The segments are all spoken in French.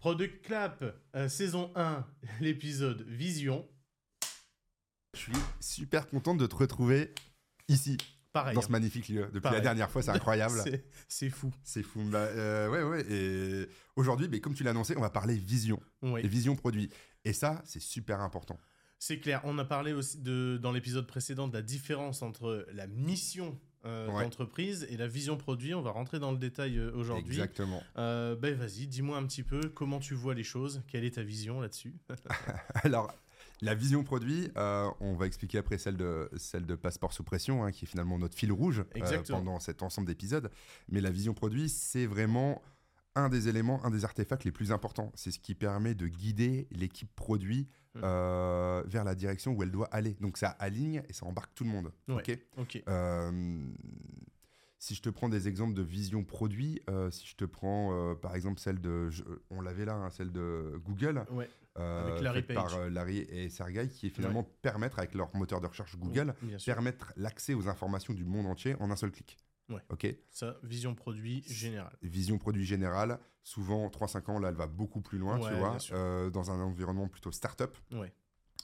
Product Clap, euh, saison 1, l'épisode Vision. Je suis super content de te retrouver ici, Pareil. dans ce hein. magnifique lieu. Depuis Pareil. la dernière fois, c'est incroyable. C'est- C'est fou. c'est fou. Bah, euh, ouais, ouais. Et aujourd'hui, mais comme tu l'as annoncé, on va parler vision Oui. et vision produit. Et ça, c'est super important. C'est clair. On a parlé aussi de, dans l'épisode précédent de la différence entre la mission euh, Ouais. d'entreprise et la vision produit. On va rentrer dans le détail euh, aujourd'hui. Exactement. Euh, ben vas-y, dis-moi un petit peu comment tu vois les choses. Quelle est ta vision là-dessus? Alors, la vision produit, euh, on va expliquer après celle de, celle de Passeport sous pression, hein, qui est finalement notre fil rouge euh, pendant cet ensemble d'épisodes. Mais la vision produit, c'est vraiment un des éléments, un des artefacts les plus importants. C'est ce qui permet de guider l'équipe produit Mhm. euh, vers la direction où elle doit aller. Donc ça aligne et ça embarque tout le monde. Ouais. ok. Euh, si je te prends des exemples de vision produit, euh, si je te prends par exemple celle de, je- on l'avait là, hein, celle de Google, Ouais. Avec Larry faite par Larry et Sergey, qui est finalement permettre avec leur moteur de recherche Google, permettre l'accès aux informations du monde entier en un seul clic. Ouais. Ok. Ça, vision produit générale. Vision produit générale, souvent 3-5 ans, là elle va beaucoup plus loin, Ouais, tu vois, euh, dans un environnement plutôt start-up. Ouais.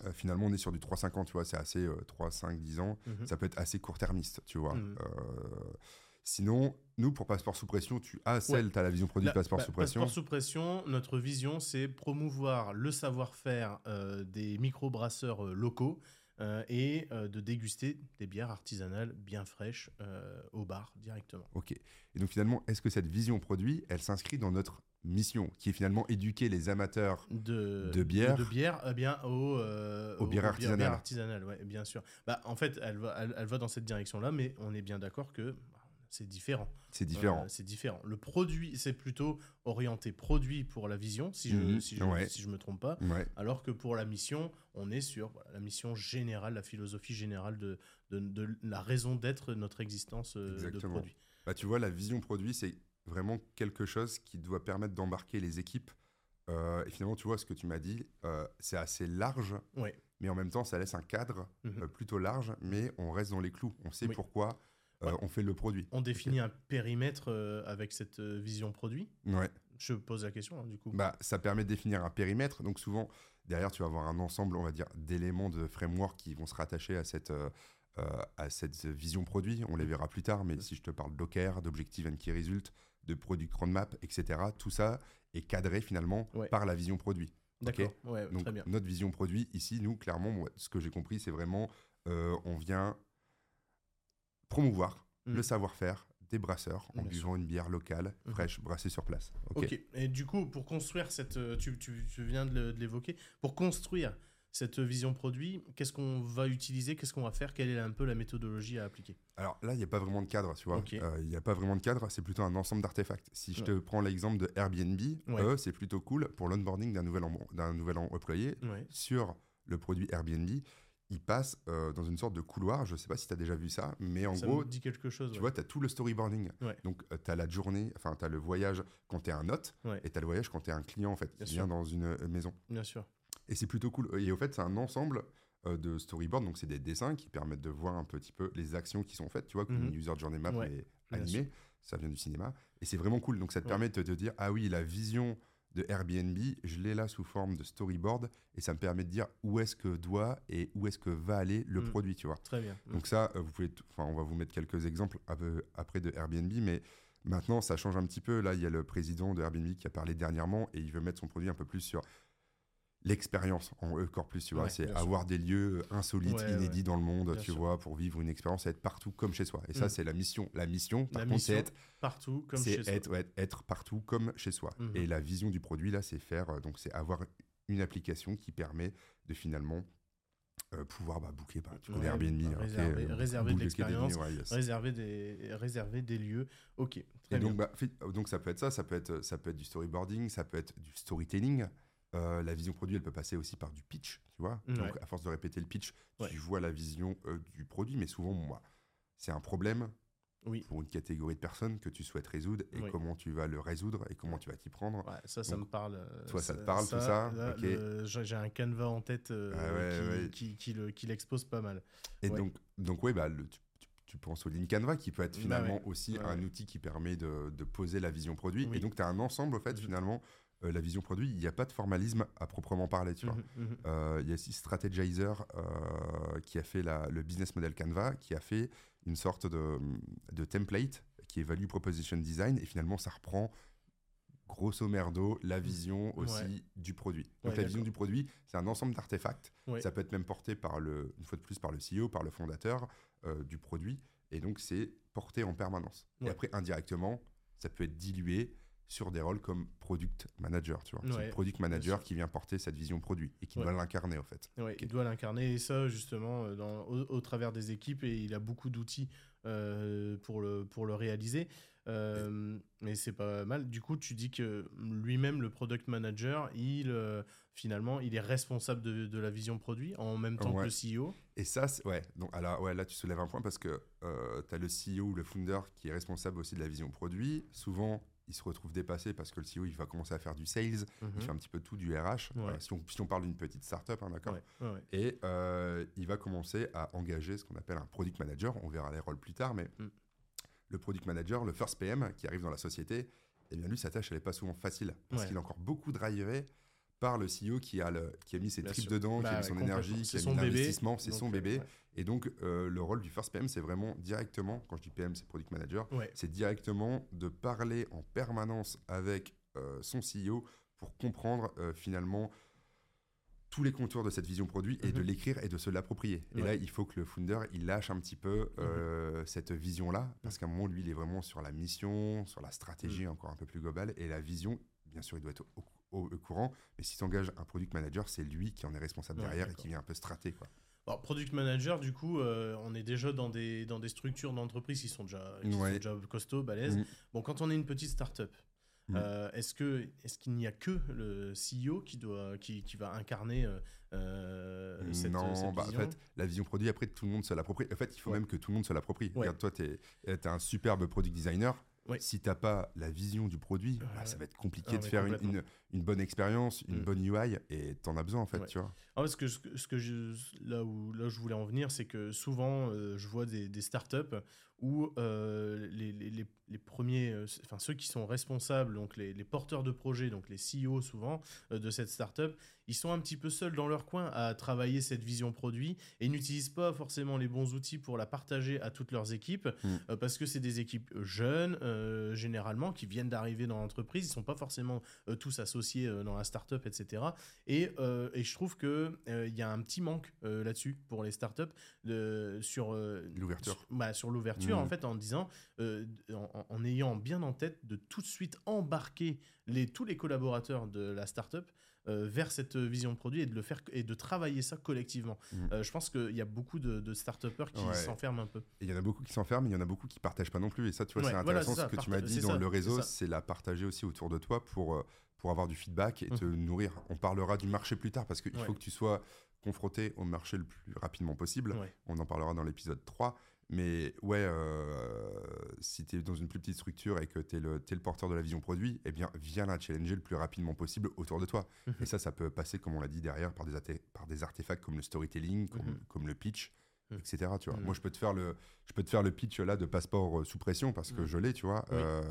Euh, finalement, on est sur du 3-5 ans, tu vois, c'est assez euh, 3, 5, 10 ans. Mhm. Ça peut être assez court-termiste, tu vois. Mhm. Euh, sinon, nous, pour Passeport sous pression, tu as celle, tu as la vision produit La- Passeport bah, sous pression. Passeport sous pression, notre vision, c'est promouvoir le savoir-faire des microbrasseurs locaux euh, et euh, de déguster des bières artisanales bien fraîches euh, au bar directement. Ok. Et donc, finalement, est-ce que cette vision produit, elle s'inscrit dans notre mission, qui est finalement éduquer les amateurs De, De bière. De, bière, eh bien, au, euh, Aux bières artisanales. bières artisanales, ouais, bien sûr. Bah, en fait, elle va, elle, elle va dans cette direction-là, mais on est bien d'accord que c'est différent. C'est différent. Euh, c'est différent. Le produit, c'est plutôt orienté produit pour la vision, si je, Mhm, si ouais. me trompe pas. Ouais. Alors que pour la mission, on est sur voilà, la mission générale, la philosophie générale de, de, de la raison d'être de notre existence euh, de Exactement. produit. Bah, tu vois, la vision produit, c'est vraiment quelque chose qui doit permettre d'embarquer les équipes. Euh, et finalement, tu vois, ce que tu m'as dit, euh, c'est assez large, Ouais. mais en même temps, ça laisse un cadre Mhm. euh, plutôt large, mais on reste dans les clous. On sait Oui. pourquoi Ouais. on fait le produit. On définit un périmètre euh, avec cette euh, vision produit. Ouais. Je pose la question, hein, du coup. Bah, ça permet de définir un périmètre. Donc souvent, derrière, tu vas avoir un ensemble, on va dire, d'éléments de framework qui vont se rattacher à cette, euh, euh, à cette vision produit. On les verra plus tard, mais si je te parle d'OKR, d'Objective and Key Result, de Product Roadmap, etc., tout ça est cadré finalement Ouais. par la vision produit. D'accord, ouais, Donc très bien. notre vision produit, ici, nous, clairement, moi, ce que j'ai compris, c'est vraiment, euh, on vient promouvoir Mm. le savoir-faire des brasseurs en Bien buvant une bière locale, Mhm. fraîche, brassée sur place. Ok. Ok, et du coup, pour construire cette. euh, Tu, tu- tu viens de l'évoquer. Pour construire cette vision produit, qu'est-ce qu'on va utiliser Qu'est-ce qu'on va faire Quelle est un peu la méthodologie à appliquer? Alors là, il n'y a pas vraiment de cadre, tu vois. Euh, Il a pas vraiment de cadre, c'est plutôt un ensemble d'artefacts. Si je Ouais. te prends l'exemple de Airbnb, Ouais. eux, c'est plutôt cool pour l'onboarding d'un nouvel, employé Ouais. sur le produit Airbnb. Il passe euh, dans une sorte de couloir, je sais pas si tu as déjà vu ça, mais en Ça gros, me dit quelque chose. tu ouais. vois, tu as tout le storyboarding. Ouais. Donc, tu as la journée, enfin, tu as le voyage quand tu es un hôte, Ouais. et tu as le voyage quand tu es un client, en fait, Bien qui sûr. vient dans une euh, maison. Bien sûr. Et c'est plutôt cool. Et au fait, c'est un ensemble euh, de storyboard, donc c'est des dessins qui permettent de voir un petit peu les actions qui sont faites, tu vois, comme Mhm. une user journey map mais animée, ça vient du cinéma. Et c'est vraiment cool. Donc ça te permet de te dire, ah oui, la vision de Airbnb, je l'ai là sous forme de storyboard, et ça me permet de dire où est-ce que doit et où est-ce que va aller le Mhm. produit, tu vois. Très bien. Donc ça, euh, vous pouvez, enfin, on va vous mettre quelques exemples après de Airbnb, mais maintenant ça change un petit peu. Là, il y a le président de Airbnb qui a parlé dernièrement et il veut mettre son produit un peu plus sur l'expérience en encore plus, tu vois. Ouais, c'est sûr. avoir des lieux insolites, Ouais, inédits ouais. dans le monde, Bien tu sûr. vois, pour vivre une expérience, être partout comme chez soi. Et Mm. ça, c'est la mission. La mission, par La contre, c'est être, Partout, comme chez soi. être, ouais, être partout comme chez soi. Mhm. Et la vision du produit, là, c'est faire, euh, donc c'est avoir une application qui permet de finalement euh, pouvoir bah, booker, bah, tu connais Airbnb, bah, réserver- euh, réserver de l'expérience, yes. Réserver des, réserver des lieux. Ok, très Et bien. donc, bah, donc ça peut être ça, ça peut être, ça peut être du storyboarding, ça peut être du storytelling. Euh, la vision produit, elle peut passer aussi par du pitch, tu vois. Ouais. Donc à force de répéter le pitch, Ouais. tu vois la vision euh, du produit, mais souvent, moi, c'est un problème Oui. pour une catégorie de personnes que tu souhaites résoudre et Oui. comment tu vas le résoudre et comment tu vas t'y prendre. Ouais, ça, ça Donc, me parle. euh, toi, ça te parle, tout ça là, Ok. le- J'ai un canevas en tête euh, Ah qui, qui, qui le- qui l'expose pas mal. Et donc, donc ouais, bah, le- tu, tu- tu penses au Lean Canva qui peut être finalement aussi un outil qui permet de, de poser la vision produit. Oui. Et donc, tu as un ensemble, au fait, finalement, euh, la vision produit, il n'y a pas de formalisme à proprement parler, tu vois. Mhm, mhm. Euh, Il y a aussi Strategizer euh, qui a fait la- le business model Canva, qui a fait une sorte de, de template qui est Value Proposition Design, et finalement, ça reprend grosso merdo la vision aussi Ouais. du produit. Ouais, Donc la vision du produit, c'est un ensemble d'artefacts. Ouais. Ça peut être même porté par le, une fois de plus par le CEO, par le fondateur du produit, et donc c'est porté en permanence. Et après, indirectement, ça peut être dilué sur des rôles comme product manager, tu vois. C'est le product manager qui vient porter cette vision produit et qui Ouais. doit l'incarner, en fait. Ouais. Il doit l'incarner et ça justement euh, dans, au, au travers des équipes et il a beaucoup d'outils euh, pour, le, pour le réaliser. Euh, mais c'est pas mal. Du coup, tu dis que lui-même, le product manager, il euh, finalement, il est responsable de, de la vision produit en même temps Ouais. que le CEO. Et ça, ouais, donc alors, ouais, là tu soulèves un point parce que tu as le CEO ou le founder qui est responsable aussi de la vision produit. Souvent, il se retrouve dépassé parce que le CEO il va commencer à faire du sales, Mhm. il fait un petit peu tout du RH. Ouais. Euh, si, on, si on parle d'une petite startup, hein, d'accord Ouais, ouais, ouais. Et euh, il va commencer à engager ce qu'on appelle un product manager. On verra les rôles plus tard, mais Mm. le product manager, le first PM qui arrive dans la société, eh bien lui, sa tâche, elle n'est pas souvent facile parce qu'il est encore beaucoup drivé par le CEO qui a, le, qui a mis ses Bien tripes sûr. dedans, qui Bah a mis ouais, son énergie, qui a mis l'investissement, c'est son euh, bébé. ouais. Et donc, euh, le rôle du first PM, c'est vraiment directement, quand je dis PM, c'est product manager, Ouais. c'est directement de parler en permanence avec euh, son CEO pour comprendre euh, finalement tous les contours de cette vision produit et de Mhm. l'écrire et de se l'approprier. Et là, il faut que le founder, il lâche un petit peu euh, cette vision-là, parce qu'à un moment, lui, il est vraiment sur la mission, sur la stratégie encore un peu plus globale, et la vision, bien sûr, il doit être au, au- au courant, mais si s'engage un product manager, c'est lui qui en est responsable Ouais, derrière et qui vient un peu strater, quoi. Alors, product manager, du coup, euh, on est déjà dans des, dans des structures d'entreprise qui sont déjà, qui Ouais. sont déjà costauds, balèzes. Mm. Bon, quand on est une petite start-up, Mm. euh, est-ce que est-ce qu'il n'y a que le CEO qui doit qui, qui va incarner euh, euh, cette, non, cette bah, en vision fait, la vision produit, après, tout le monde se l'approprie. En fait, il faut Ouais. même que tout le monde se l'approprie. Ouais. Regarde, toi, tu es, un superbe product designer. Ouais. Si tu n'as pas la vision du produit, bah, ça va être compliqué Ah, de faire une, complètement. une, une bonne expérience, une Mm. bonne UI, et tu en as besoin, en fait, Ouais. tu vois. Ah, parce ce que, ce que je, là, où, là où je voulais en venir, c'est que souvent, euh, je vois des, des startups où euh, les, les, les, premiers, euh, enfin ceux qui sont responsables, donc les, les porteurs de projets, donc les CEO souvent euh, de cette startup, ils sont un petit peu seuls dans leur coin à travailler cette vision produit et n'utilisent pas forcément les bons outils pour la partager à toutes leurs équipes Mm. euh, parce que c'est des équipes jeunes généralement qui viennent d'arriver dans l'entreprise, ils sont pas forcément tous associés dans la startup, etc. Et, et je trouve que il y a un petit manque là-dessus pour les startups de, sur L'ouverture. bah, sur l'ouverture En fait en disant euh, en, en ayant bien en tête de tout de suite embarquer les tous les collaborateurs de la startup euh, vers cette vision produit et de le faire et de travailler ça collectivement. Mhm. Euh, je pense qu'il y a beaucoup de, de qui Ouais. s'enferment un peu. Il y en a beaucoup qui s'enferment, mais il y en a beaucoup qui partagent pas non plus. Et ça, tu vois, Ouais, c'est intéressant ça, ce que tu m'as dit dans ça, le réseau, c'est la partager aussi autour de toi pour, pour avoir du feedback et te nourrir. On parlera du marché plus tard parce qu'il. Ouais. faut que tu sois confronté au marché le plus rapidement possible. Ouais. On en parlera dans l'épisode 3. Mais ouais, euh, si tu es dans une plus petite structure et que tu es, le porteur de la vision produit, eh bien, viens la challenger le plus rapidement possible autour de toi. Mhm. Et ça, ça peut passer, comme on l'a dit derrière, par des, par des artefacts comme le storytelling, comme, Mhm. comme le pitch, Mhm. etc. Tu vois. Moi, je peux, te faire le, je peux te faire le pitch là de passeport euh, sous pression parce que je l'ai, tu vois. Oui. Euh,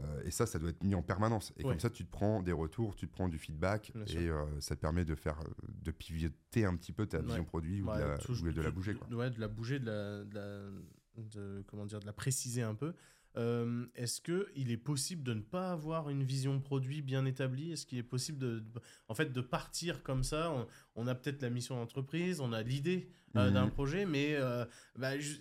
euh, et ça, ça doit être mis en permanence. Et Ouais. comme ça, tu te prends des retours, tu te prends du feedback Bien et euh, ça te permet de faire, de pivoter un petit peu ta Ouais. vision produit ou Ouais, de la, tout- ou de la tout- bouger. Quoi. De la bouger, de la, de la- de- comment dire, de la préciser un peu. Euh, Est-ce que il est possible de ne pas avoir une vision produit bien établie? Est-ce qu'il est possible de, de- en fait, de partir comme ça? On, on a peut-être la mission d'entreprise, on a l'idée euh, Mhm. d'un projet, mais euh, bah, je-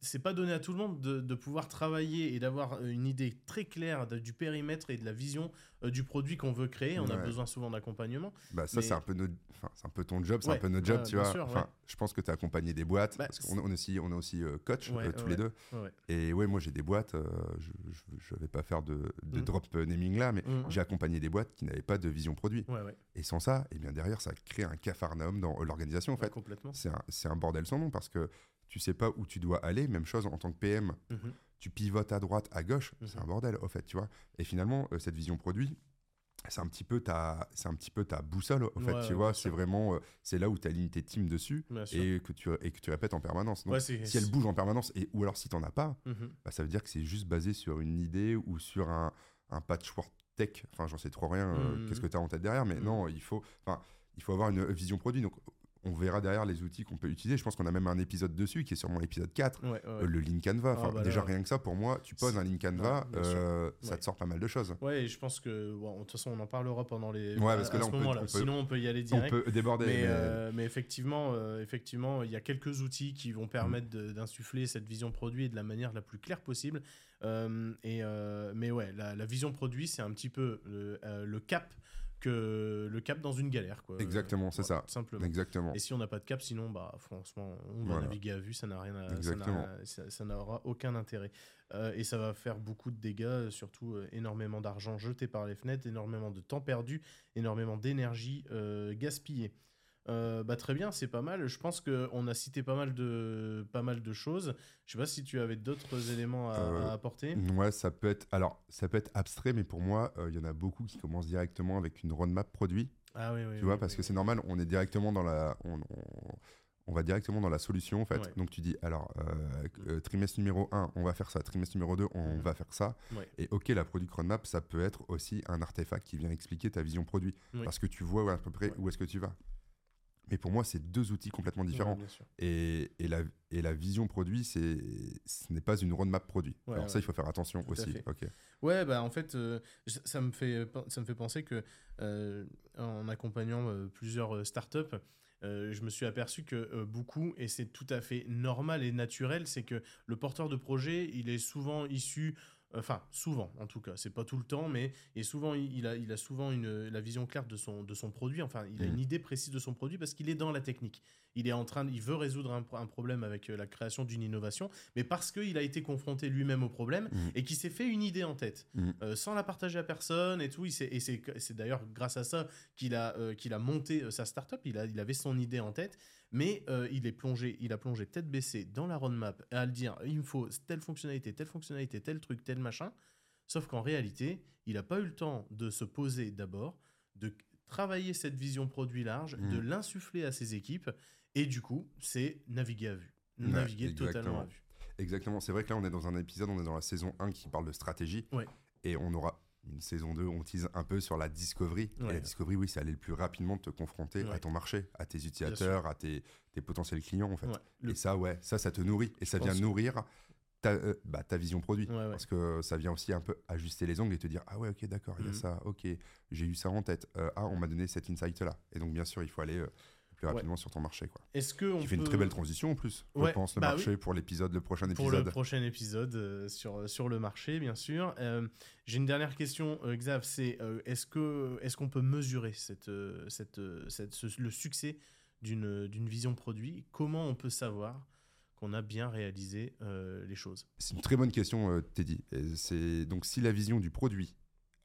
c'est- pas donné à tout le monde de, de pouvoir travailler et d'avoir une idée très claire de- du périmètre et de la vision euh, du produit qu'on veut créer. On a besoin souvent d'accompagnement. Bah, ça, Mais- c'est un, peu notre- enfin, un peu ton job, c'est Ouais, un peu notre job, tu vois. sûr, enfin, ouais. Je pense que tu as accompagné des boîtes, Bah, parce qu'on on est aussi, on est aussi euh, coach euh, tous les deux. Et ouais, moi j'ai des boîtes, euh, je ne vais pas faire de, de Mm. drop naming là, mais Mhm. j'ai accompagné des boîtes qui n'avaient pas de vision produit. Ouais, ouais. Et sans ça, et bien derrière, ça crée un cafarnaum dans euh, l'organisation en fait. complètement. C'est un, un bordel sans nom parce que tu sais pas où tu dois aller. Même chose en tant que PM, Mhm. tu pivotes à droite, à gauche, c'est Mhm. un bordel au fait, tu vois. Et finalement, euh, cette vision produit, c'est un petit peu ta, c'est un petit peu ta boussole au fait, Ouais, tu vois. C'est vraiment, euh, c'est là où tu alignes tes teams dessus Bien sûr. et que tu et que tu répètes en permanence. Donc, Ouais, c'est- si elle bouge en permanence et ou alors si t'en as pas, Mhm. bah, ça veut dire que c'est juste basé sur une idée ou sur un, un patchwork tech. Enfin, j'en sais trop rien. euh. Qu'est-ce que tu as en tête derrière Mais non, il faut, enfin, il faut avoir une vision produit. Donc, on verra derrière les outils qu'on peut utiliser. Je pense qu'on a même un épisode dessus qui est sûrement l'épisode 4. Ouais, ouais, euh, le Lean Canva. Enfin, Ah, bah déjà, là. rien que ça, pour moi, tu poses un Lean Canva, Ouais, euh, ça te sort pas mal de choses. Ouais, et je pense que bon, de toute façon, on en parlera pendant les. Ouais, parce à- que là, on peut- on Sinon, on peut y aller On direct. peut déborder. Mais, mais- euh, mais effectivement, effectivement, il y a quelques outils qui vont permettre d'insuffler cette vision produit de la manière la plus claire possible. Et, mais ouais, la, la vision produit, c'est un petit peu le, le cap que le cap dans une galère, quoi. Exactement, c'est Voilà, ça. Simplement. Exactement. Et si on n'a pas de cap, sinon, bah, franchement, on va Voilà. naviguer à vue, ça n'a rien à, ça Exactement. n'aura aucun intérêt. Euh, et ça va faire beaucoup de dégâts, surtout euh, énormément d'argent jeté par les fenêtres, énormément de temps perdu, énormément d'énergie euh, gaspillée. Euh, bah, très bien, c'est pas mal. Je pense qu'on a cité pas mal de, pas mal de choses. Je sais pas si tu avais d'autres éléments à, Euh, à apporter. Ouais, ça peut être. Alors, ça peut être abstrait, mais pour moi, euh, il y en a beaucoup qui commencent directement avec une roadmap produit. Ah oui, oui. tu vois, parce que c'est normal, on est directement dans la. On, on- on va directement dans la solution, en fait. Ouais. Donc, tu dis, alors, trimestre numéro 1, on va faire ça. Trimestre numéro 2, on Mhm. va faire ça. Ouais. Et OK, la product roadmap, ça peut être aussi un artefact qui vient expliquer ta vision produit. Parce que tu vois à peu près où est-ce que tu vas. Mais pour moi, c'est deux outils complètement différents. Ouais. Et, et, la, et la vision produit, c'est, ce n'est pas une roadmap produit. Ouais, Alors ça, il faut faire attention Tout aussi. fait. Ok. Ouais, bah en fait, euh, ça, me fait, ça me fait penser que euh, en accompagnant euh, plusieurs euh, startups, euh, je me suis aperçu que euh, beaucoup, et c'est tout à fait normal et naturel, c'est que le porteur de projet, il est souvent issu, enfin souvent en tout cas, c'est pas tout le temps, mais et souvent il a, il a souvent une, la vision claire de son, de son produit, enfin il a Mhm. une idée précise de son produit parce qu'il est dans la technique. Il est en train, de- il veut résoudre un, pro- un problème avec euh, la création d'une innovation, mais parce qu'il a été confronté lui-même au problème Mhm. et qui s'est fait une idée en tête, Mhm. euh, sans la partager à personne et tout. Il et c'est d'ailleurs grâce à ça qu'il a, euh, qu'il a monté sa startup. Il, a, il avait son idée en tête, mais euh, il est plongé, il a plongé tête baissée dans la roadmap à le dire il me faut telle fonctionnalité, telle fonctionnalité, tel truc, tel machin. Sauf qu'en réalité, il n'a pas eu le temps de se poser d'abord, de travailler cette vision produit large, Mhm. de l'insuffler à ses équipes, et du coup, c'est naviguer à vue. Ouais, Naviguer totalement à vue. Exactement. C'est vrai que là, on est dans un épisode, on est dans la saison 1 qui parle de stratégie. Ouais. Et on aura une saison 2, on tease un peu sur la discovery. Et la discovery, oui, c'est aller le plus rapidement te confronter Ouais. à ton marché, à tes utilisateurs, à tes, tes potentiels clients, en fait. Ouais. Le- Et ça, ouais, ça, ça te nourrit. Et ça vient nourrir ta, euh, bah, ta vision produit. Parce que ça vient aussi un peu ajuster les angles et te dire Ah ouais, ok, d'accord, il y a Mhm. ça, ok, j'ai eu ça en tête. Euh, ah, on m'a donné cet insight-là. Et donc, bien sûr, il faut aller euh, Ouais. rapidement sur ton marché. Quoi. Est-ce que on Qui fait une très belle transition en plus, Ouais, je pense, le bah marché pour l'épisode, le prochain pour épisode. le prochain épisode euh, sur, sur le marché, bien sûr. Euh, J'ai une dernière question, euh, Xav, c'est euh, est-ce que est-ce qu'on peut mesurer cette, cette, cette- ce- le succès d'une d'une vision produit? Comment on peut savoir qu'on a bien réalisé les choses? C'est une très bonne question, Teddy. Et c'est donc si la vision du produit,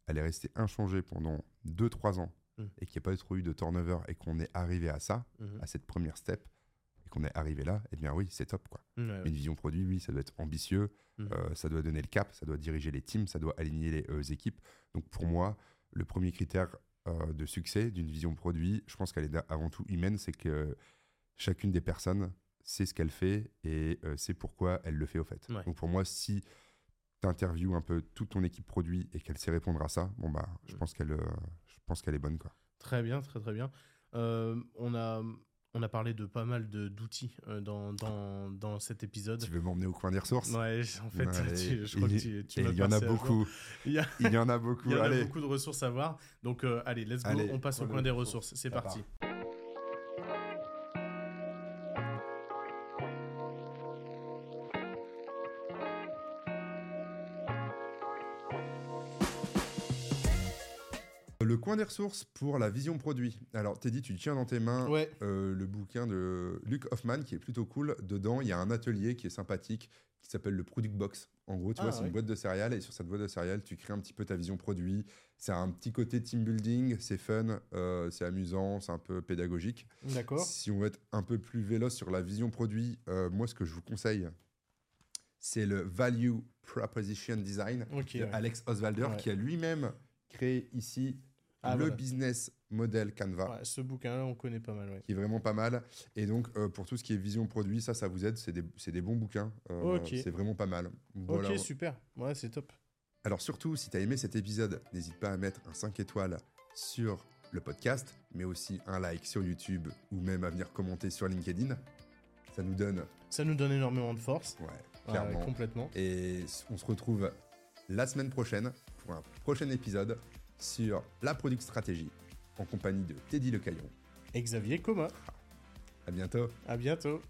elle est restée inchangée pendant 2-3 ans Mm. et qu'il n'y a pas trop eu de turnover et qu'on est arrivé à ça, Mhm. à cette première step, et qu'on est arrivé là, eh bien oui, c'est top quoi. Ouais. une vision produit, oui, ça doit être ambitieux, Mhm. euh, ça doit donner le cap, ça doit diriger les teams, ça doit aligner les euh, équipes. Donc pour moi, le premier critère euh, de succès d'une vision produit, je pense qu'elle est avant tout humaine, c'est que chacune des personnes sait ce qu'elle fait et sait pourquoi elle le fait au fait. Ouais. Donc pour moi, si tu interviews un peu toute ton équipe produit et qu'elle sait répondre à ça, bon bah, je pense qu'elle, euh, je pense qu'elle est bonne quoi. Très bien, très très bien. Euh, on a on a parlé de pas mal de- d'outils euh, dans, dans, dans cet épisode. Tu veux m'emmener au coin des ressources? Ouais, en fait, Ouais, tu- je crois il- que tu, tu il y en a beaucoup. Il y a- Il y en a beaucoup. Il y en a Allez. beaucoup de ressources à voir. Donc, euh, allez, let's go. Allez, on passe au coin des ressources. ressources. C'est parti. Ressources pour la vision produit. Alors, Teddy, tu tiens dans tes mains Ouais. euh, le bouquin de Luc Hoffman qui est plutôt cool. Dedans, il y a un atelier qui est sympathique qui s'appelle le Product Box. En gros, tu Ah, vois, c'est ouais. une boîte de céréales et sur cette boîte de céréales, tu crées un petit peu ta vision produit. C'est un petit côté team building, c'est fun, euh, c'est amusant, c'est un peu pédagogique. D'accord. Si on veut être un peu plus véloce sur la vision produit, euh, moi, ce que je vous conseille, c'est le Value Proposition Design Ok. de ouais. Alex Oswalder Ouais. qui a lui-même créé ici Ah, le voilà. business model Canva. Ouais, ce bouquin-là, on connaît pas mal. Ouais. qui est vraiment pas mal. Et donc, euh, pour tout ce qui est vision produit, ça, ça vous aide. C'est des, des bons bouquins. Euh. C'est vraiment pas mal. Voilà. Ok, super. Ouais, c'est top. Alors surtout, si tu as aimé cet épisode, n'hésite pas à mettre un 5 étoiles sur le podcast, mais aussi un like sur YouTube ou même à venir commenter sur LinkedIn. Ça nous donne... Ça nous donne énormément de force. Ouais, clairement. complètement. Et on se retrouve la semaine prochaine pour un prochain épisode sur la Product Stratégie en compagnie de Teddy Lecaillon et Xavier Coma. À bientôt. À bientôt.